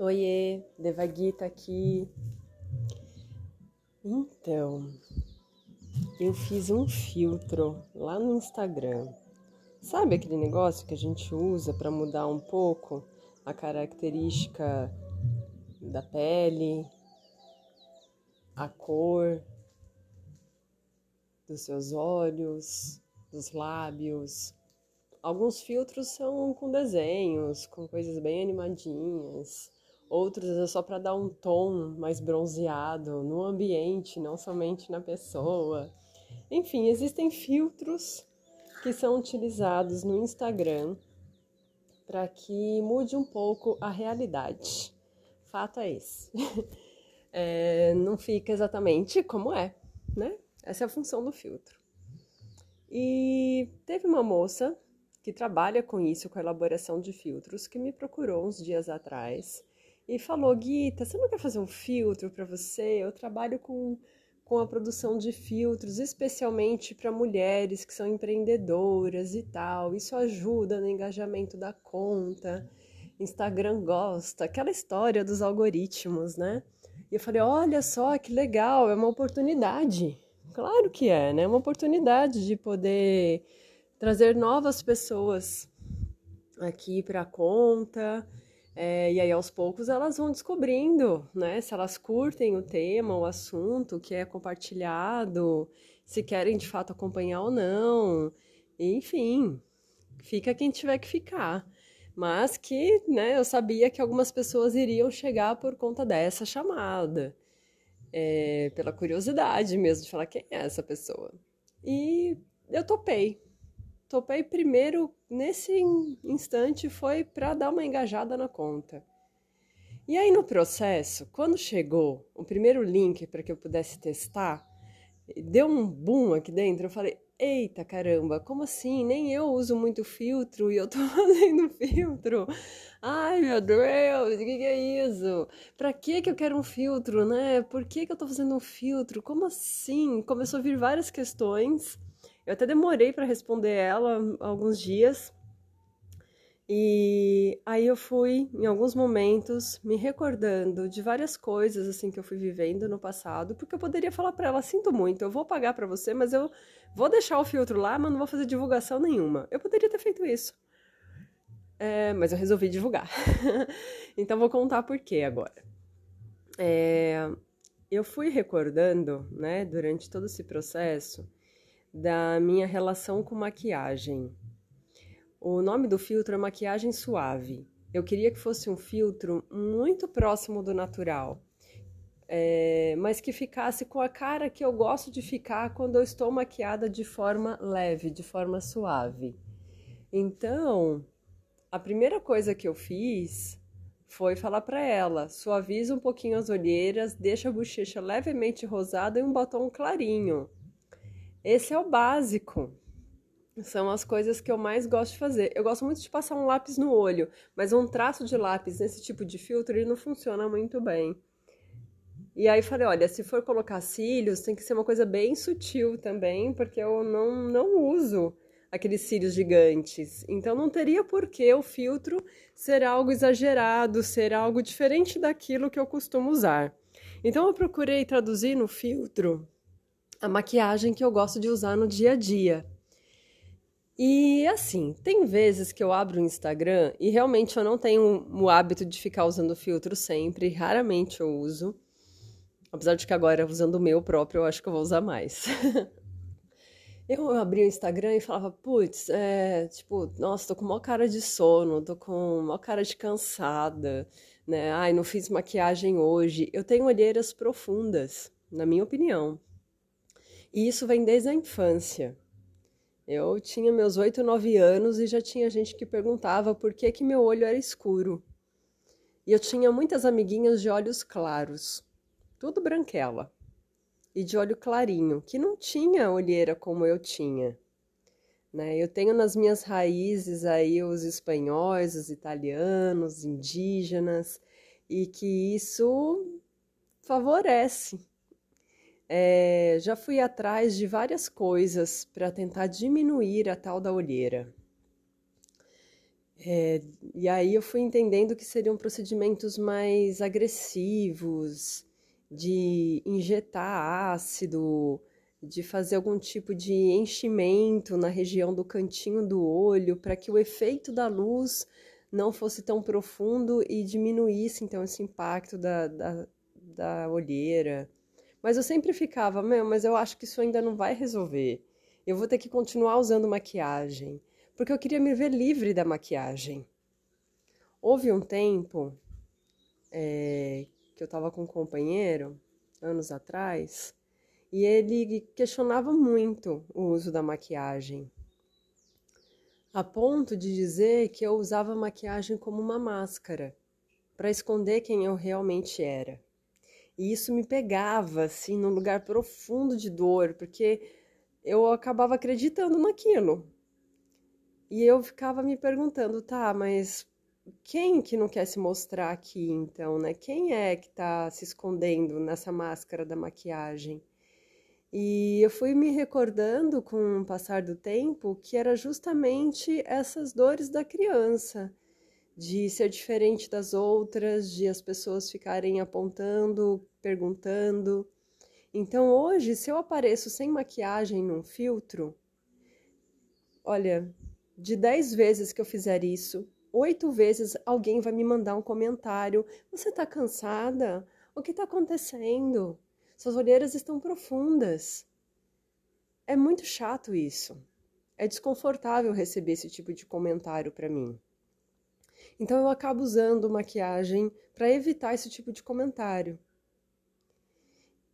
Oiê, Devagita aqui. Então, eu fiz um filtro lá no Instagram. Sabe aquele negócio que a gente usa para mudar um pouco a característica da pele, a cor dos seus olhos, dos lábios? Alguns filtros são com desenhos, com coisas bem animadinhas. Outros é só para dar um tom mais bronzeado no ambiente, não somente na pessoa. Enfim, existem filtros que são utilizados no Instagram para que mude um pouco a realidade. Fato é esse. É, não fica exatamente como é, né? Essa é a função do filtro. E teve uma moça que trabalha com isso, com a elaboração de filtros, que me procurou uns dias atrás e falou: Guita, você não quer fazer um filtro para você? Eu trabalho com, com a produção de filtros, especialmente para mulheres que são empreendedoras e tal. Isso ajuda no engajamento da conta. Instagram gosta, aquela história dos algoritmos, né? E eu falei: olha só que legal, é uma oportunidade. Claro que é, né? Uma oportunidade de poder trazer novas pessoas aqui para a conta. É, e aí, aos poucos, elas vão descobrindo, né? Se elas curtem o tema, o assunto que é compartilhado, se querem de fato acompanhar ou não. Enfim, fica quem tiver que ficar. Mas que, né, eu sabia que algumas pessoas iriam chegar por conta dessa chamada. É, pela curiosidade mesmo de falar quem é essa pessoa. E eu topei, topei primeiro nesse instante foi para dar uma engajada na conta. E aí no processo, quando chegou o primeiro link para que eu pudesse testar, deu um boom aqui dentro. Eu falei: "Eita caramba, como assim? Nem eu uso muito filtro e eu tô fazendo filtro. Ai, meu Deus, o que, que é isso? Pra que que eu quero um filtro, né? Por que que eu tô fazendo um filtro? Como assim?" Começou a vir várias questões. Eu até demorei para responder ela alguns dias. E aí eu fui, em alguns momentos, me recordando de várias coisas assim que eu fui vivendo no passado, porque eu poderia falar para ela: sinto muito, eu vou pagar para você, mas eu vou deixar o filtro lá, mas não vou fazer divulgação nenhuma. Eu poderia ter feito isso. É, mas eu resolvi divulgar. então vou contar por quê agora. É, eu fui recordando, né, durante todo esse processo, da minha relação com maquiagem. O nome do filtro é maquiagem suave. Eu queria que fosse um filtro muito próximo do natural, é, mas que ficasse com a cara que eu gosto de ficar quando eu estou maquiada de forma leve, de forma suave. Então, a primeira coisa que eu fiz foi falar para ela: suaviza um pouquinho as olheiras, deixa a bochecha levemente rosada e um batom clarinho. Esse é o básico. São as coisas que eu mais gosto de fazer. Eu gosto muito de passar um lápis no olho, mas um traço de lápis nesse tipo de filtro ele não funciona muito bem. E aí falei, olha, se for colocar cílios, tem que ser uma coisa bem sutil também, porque eu não, não uso aqueles cílios gigantes. Então não teria por que o filtro ser algo exagerado, ser algo diferente daquilo que eu costumo usar. Então eu procurei traduzir no filtro a maquiagem que eu gosto de usar no dia a dia. E assim, tem vezes que eu abro o Instagram e realmente eu não tenho o hábito de ficar usando filtro sempre, raramente eu uso. Apesar de que agora, usando o meu próprio, eu acho que eu vou usar mais. eu abri o Instagram e falava, putz, é, tipo, nossa, tô com uma cara de sono, tô com uma cara de cansada, né? Ai, não fiz maquiagem hoje. Eu tenho olheiras profundas, na minha opinião. E isso vem desde a infância. Eu tinha meus oito, nove anos e já tinha gente que perguntava por que, que meu olho era escuro. E eu tinha muitas amiguinhas de olhos claros, tudo branquela, e de olho clarinho, que não tinha olheira como eu tinha. Né? Eu tenho nas minhas raízes aí os espanhóis, os italianos, indígenas, e que isso favorece é, já fui atrás de várias coisas para tentar diminuir a tal da olheira. É, e aí eu fui entendendo que seriam procedimentos mais agressivos, de injetar ácido, de fazer algum tipo de enchimento na região do cantinho do olho, para que o efeito da luz não fosse tão profundo e diminuísse então esse impacto da, da, da olheira. Mas eu sempre ficava, meu, mas eu acho que isso ainda não vai resolver. Eu vou ter que continuar usando maquiagem, porque eu queria me ver livre da maquiagem. Houve um tempo é, que eu estava com um companheiro, anos atrás, e ele questionava muito o uso da maquiagem, a ponto de dizer que eu usava maquiagem como uma máscara para esconder quem eu realmente era. E isso me pegava assim num lugar profundo de dor, porque eu acabava acreditando naquilo. E eu ficava me perguntando, tá, mas quem que não quer se mostrar aqui então, né? Quem é que tá se escondendo nessa máscara da maquiagem? E eu fui me recordando com o passar do tempo que era justamente essas dores da criança, de ser diferente das outras, de as pessoas ficarem apontando, perguntando. Então hoje, se eu apareço sem maquiagem num filtro, olha, de dez vezes que eu fizer isso, oito vezes alguém vai me mandar um comentário: Você tá cansada? O que tá acontecendo? Suas olheiras estão profundas. É muito chato isso. É desconfortável receber esse tipo de comentário para mim. Então eu acabo usando maquiagem para evitar esse tipo de comentário.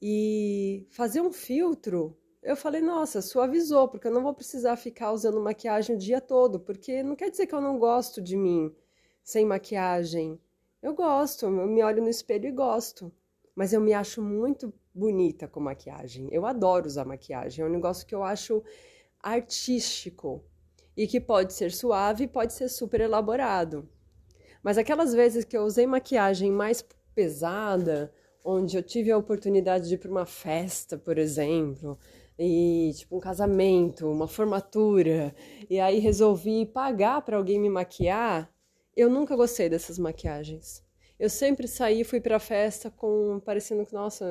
E fazer um filtro, eu falei, nossa, suavizou, porque eu não vou precisar ficar usando maquiagem o dia todo, porque não quer dizer que eu não gosto de mim sem maquiagem. Eu gosto, eu me olho no espelho e gosto. Mas eu me acho muito bonita com maquiagem. Eu adoro usar maquiagem, é um negócio que eu acho artístico e que pode ser suave, pode ser super elaborado. Mas aquelas vezes que eu usei maquiagem mais pesada, onde eu tive a oportunidade de ir para uma festa, por exemplo, e tipo um casamento, uma formatura, e aí resolvi pagar para alguém me maquiar, eu nunca gostei dessas maquiagens. Eu sempre saí, fui para festa com parecendo que nossa,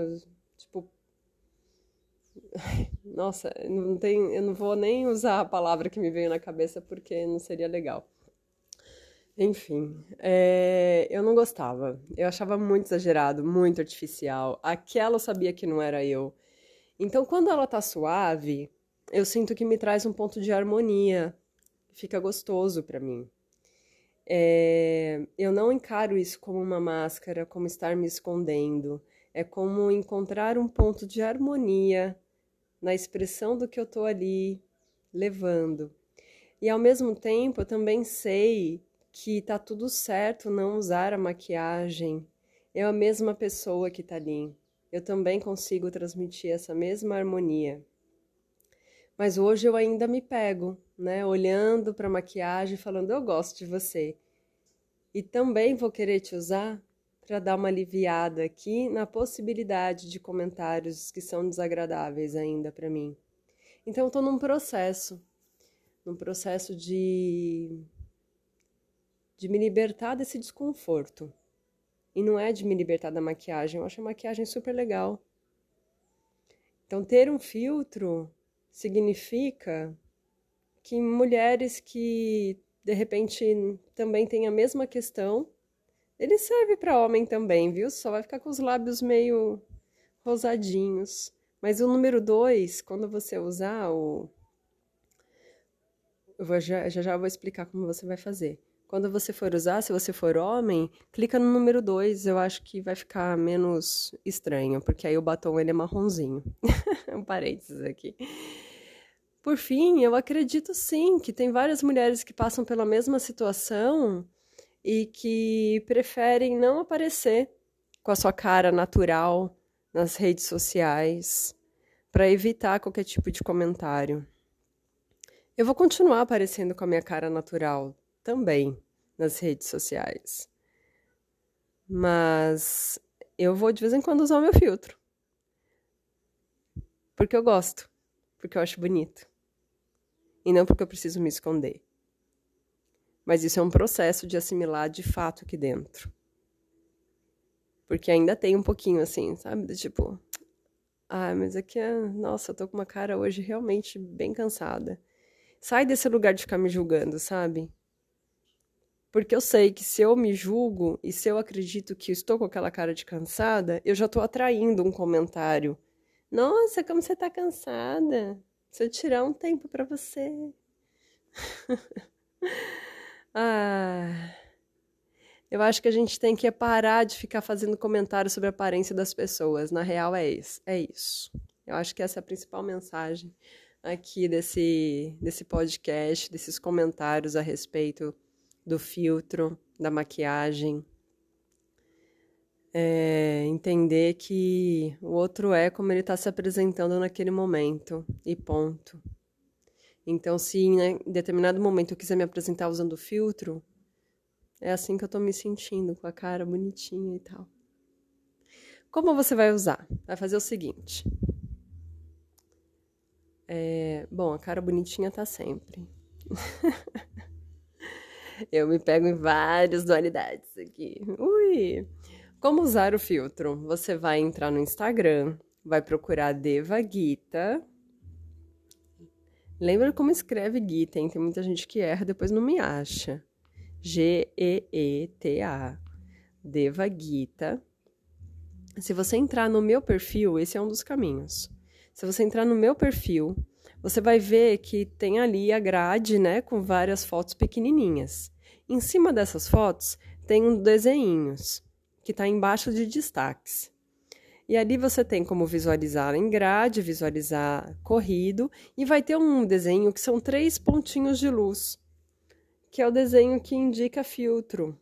Tipo, nossa, não tem, eu não vou nem usar a palavra que me veio na cabeça porque não seria legal. Enfim, é, eu não gostava. Eu achava muito exagerado, muito artificial. Aquela eu sabia que não era eu. Então, quando ela tá suave, eu sinto que me traz um ponto de harmonia. Fica gostoso para mim. É, eu não encaro isso como uma máscara, como estar me escondendo. É como encontrar um ponto de harmonia na expressão do que eu estou ali levando. E ao mesmo tempo, eu também sei que tá tudo certo não usar a maquiagem. É a mesma pessoa que tá ali. Eu também consigo transmitir essa mesma harmonia. Mas hoje eu ainda me pego, né, olhando para maquiagem, falando eu gosto de você. E também vou querer te usar para dar uma aliviada aqui na possibilidade de comentários que são desagradáveis ainda para mim. Então, estou num processo, num processo de, de me libertar desse desconforto. E não é de me libertar da maquiagem, eu acho a maquiagem super legal. Então, ter um filtro significa que mulheres que de repente também têm a mesma questão ele serve para homem também, viu? Só vai ficar com os lábios meio rosadinhos. Mas o número 2, quando você usar o. Eu vou, já, já já vou explicar como você vai fazer. Quando você for usar, se você for homem, clica no número 2, eu acho que vai ficar menos estranho, porque aí o batom ele é marronzinho. um parênteses aqui. Por fim, eu acredito sim que tem várias mulheres que passam pela mesma situação e que preferem não aparecer com a sua cara natural nas redes sociais para evitar qualquer tipo de comentário. Eu vou continuar aparecendo com a minha cara natural também nas redes sociais. Mas eu vou de vez em quando usar o meu filtro. Porque eu gosto, porque eu acho bonito. E não porque eu preciso me esconder. Mas isso é um processo de assimilar de fato aqui dentro. Porque ainda tem um pouquinho assim, sabe? Tipo, ah, mas aqui é. Nossa, eu tô com uma cara hoje realmente bem cansada. Sai desse lugar de ficar me julgando, sabe? Porque eu sei que se eu me julgo e se eu acredito que estou com aquela cara de cansada, eu já estou atraindo um comentário. Nossa, como você está cansada. Se eu tirar um tempo para você. ah. Eu acho que a gente tem que parar de ficar fazendo comentários sobre a aparência das pessoas. Na real, é isso. É isso. Eu acho que essa é a principal mensagem aqui desse, desse podcast, desses comentários a respeito do filtro, da maquiagem. É, entender que o outro é como ele está se apresentando naquele momento e ponto. Então, se né, em determinado momento eu quiser me apresentar usando filtro, é assim que eu estou me sentindo, com a cara bonitinha e tal. Como você vai usar? Vai fazer o seguinte. É, bom, a cara bonitinha tá sempre. Eu me pego em várias dualidades aqui. Ui! Como usar o filtro? Você vai entrar no Instagram, vai procurar Deva Gita. Lembra como escreve Gita, hein? Tem muita gente que erra, depois não me acha. G-E-E-T-A. Deva Gita. Se você entrar no meu perfil, esse é um dos caminhos. Se você entrar no meu perfil, você vai ver que tem ali a grade, né, com várias fotos pequenininhas. Em cima dessas fotos tem um desenhos que está embaixo de destaques. E ali você tem como visualizar em grade, visualizar corrido, e vai ter um desenho que são três pontinhos de luz, que é o desenho que indica filtro.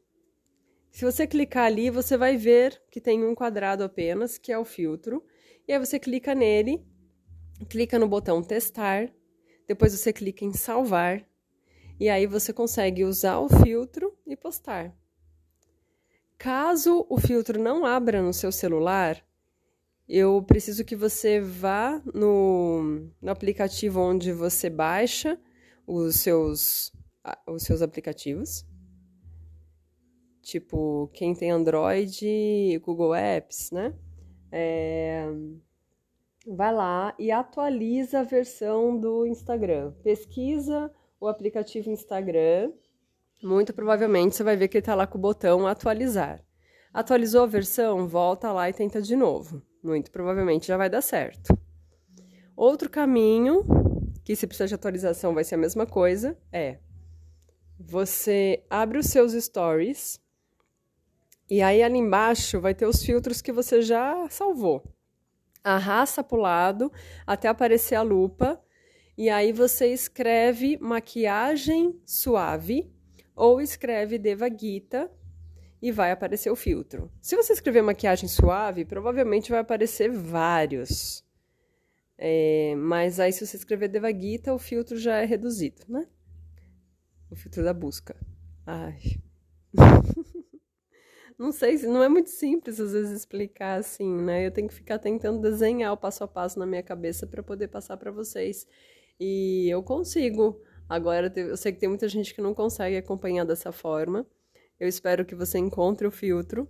Se você clicar ali, você vai ver que tem um quadrado apenas, que é o filtro, e aí você clica nele clica no botão testar, depois você clica em salvar e aí você consegue usar o filtro e postar. Caso o filtro não abra no seu celular, eu preciso que você vá no, no aplicativo onde você baixa os seus, os seus aplicativos. Tipo, quem tem Android, Google Apps, né? É, vai lá e atualiza a versão do Instagram. Pesquisa o aplicativo Instagram. Muito provavelmente você vai ver que ele está lá com o botão atualizar. Atualizou a versão? Volta lá e tenta de novo. Muito provavelmente já vai dar certo. Outro caminho, que se precisa de atualização vai ser a mesma coisa, é você abre os seus stories e aí ali embaixo vai ter os filtros que você já salvou arrasta para o lado até aparecer a lupa e aí você escreve maquiagem suave ou escreve Deva Gita e vai aparecer o filtro. Se você escrever maquiagem suave, provavelmente vai aparecer vários. É, mas aí se você escrever Deva Gita, o filtro já é reduzido, né? O filtro da busca. Ai. não sei, não é muito simples às vezes explicar assim, né? Eu tenho que ficar tentando desenhar o passo a passo na minha cabeça para poder passar para vocês. E eu consigo. Agora eu sei que tem muita gente que não consegue acompanhar dessa forma. Eu espero que você encontre o filtro.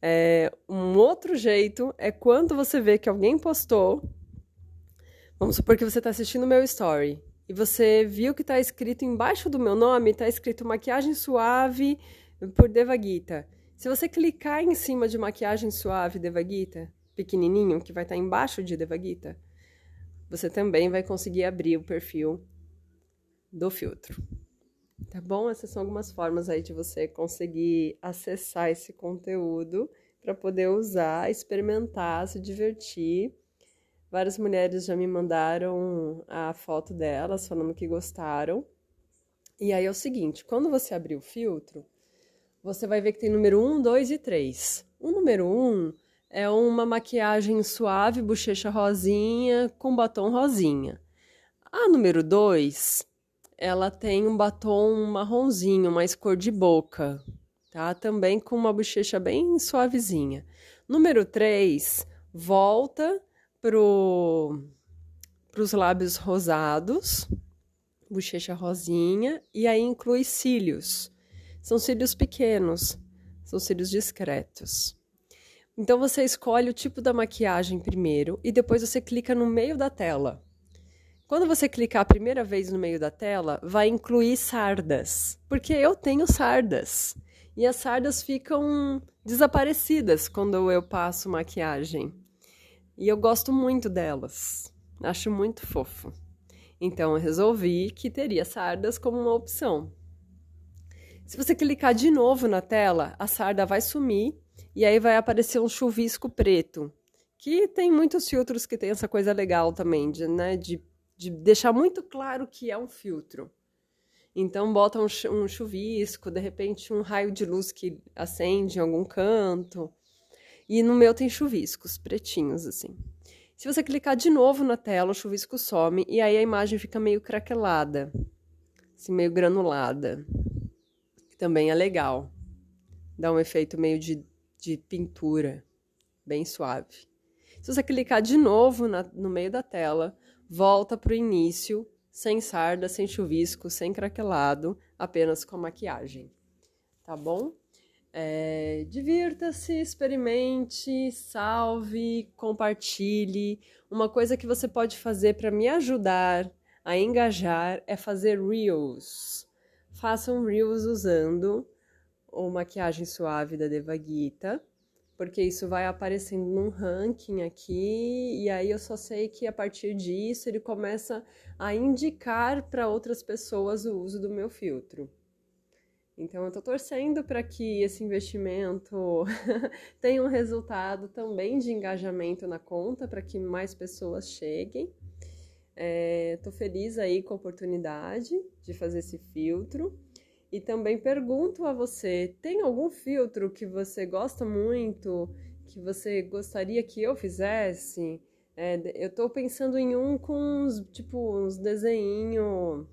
É, um outro jeito é quando você vê que alguém postou. Vamos supor que você está assistindo o meu story e você viu que está escrito embaixo do meu nome, está escrito maquiagem suave por Devagita. Se você clicar em cima de maquiagem suave Devagita, pequenininho, que vai estar embaixo de Devagita, você também vai conseguir abrir o perfil do filtro. Tá bom? Essas são algumas formas aí de você conseguir acessar esse conteúdo para poder usar, experimentar, se divertir. Várias mulheres já me mandaram a foto delas falando que gostaram. E aí é o seguinte, quando você abrir o filtro, você vai ver que tem número 1, 2 e 3. O número 1 é uma maquiagem suave, bochecha rosinha, com batom rosinha. A número 2, ela tem um batom marronzinho, mais cor de boca, tá? Também com uma bochecha bem suavezinha. Número 3, volta pro os lábios rosados bochecha rosinha e aí inclui cílios. São cílios pequenos, são cílios discretos. Então você escolhe o tipo da maquiagem primeiro e depois você clica no meio da tela. Quando você clicar a primeira vez no meio da tela, vai incluir sardas, porque eu tenho sardas. E as sardas ficam desaparecidas quando eu passo maquiagem. E eu gosto muito delas. Acho muito fofo. Então eu resolvi que teria sardas como uma opção. Se você clicar de novo na tela, a sarda vai sumir e aí vai aparecer um chuvisco preto. Que tem muitos filtros que tem essa coisa legal também, de, né, de de deixar muito claro que é um filtro. Então bota um, um chuvisco, de repente um raio de luz que acende em algum canto. E no meu tem chuviscos pretinhos assim. Se você clicar de novo na tela, o chuvisco some e aí a imagem fica meio craquelada, assim, meio granulada. Também é legal. Dá um efeito meio de, de pintura, bem suave. Se você clicar de novo na, no meio da tela, volta para o início, sem sarda, sem chuvisco, sem craquelado, apenas com a maquiagem. Tá bom? É, Divirta-se, experimente, salve, compartilhe. Uma coisa que você pode fazer para me ajudar a engajar é fazer reels. Façam reels usando o maquiagem suave da Devagita porque isso vai aparecendo num ranking aqui, e aí eu só sei que a partir disso ele começa a indicar para outras pessoas o uso do meu filtro. Então eu estou torcendo para que esse investimento tenha um resultado também de engajamento na conta, para que mais pessoas cheguem. Estou é, feliz aí com a oportunidade de fazer esse filtro. E também pergunto a você: tem algum filtro que você gosta muito, que você gostaria que eu fizesse? É, eu estou pensando em um com uns, tipo, uns desenhos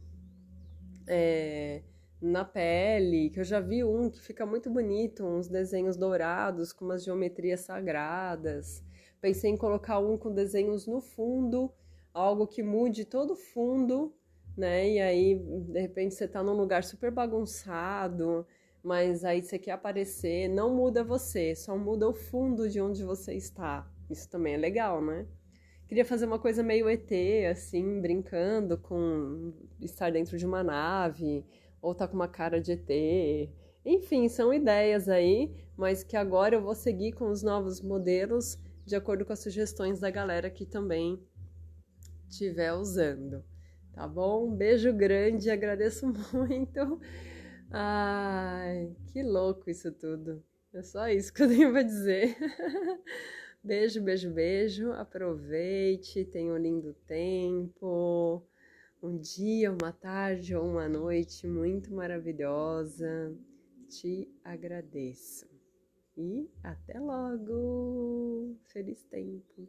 é, na pele, que eu já vi um que fica muito bonito, uns desenhos dourados com umas geometrias sagradas. Pensei em colocar um com desenhos no fundo, algo que mude todo o fundo né? E aí, de repente, você tá num lugar super bagunçado, mas aí você quer aparecer, não muda você, só muda o fundo de onde você está. Isso também é legal, né? Queria fazer uma coisa meio ET, assim, brincando com estar dentro de uma nave, ou tá com uma cara de ET. Enfim, são ideias aí, mas que agora eu vou seguir com os novos modelos de acordo com as sugestões da galera que também estiver usando. Tá bom? Um beijo grande, agradeço muito. Ai, que louco isso tudo. É só isso que eu tenho para dizer. beijo, beijo, beijo. Aproveite, tenha um lindo tempo. Um dia, uma tarde ou uma noite muito maravilhosa. Te agradeço. E até logo! Feliz tempo!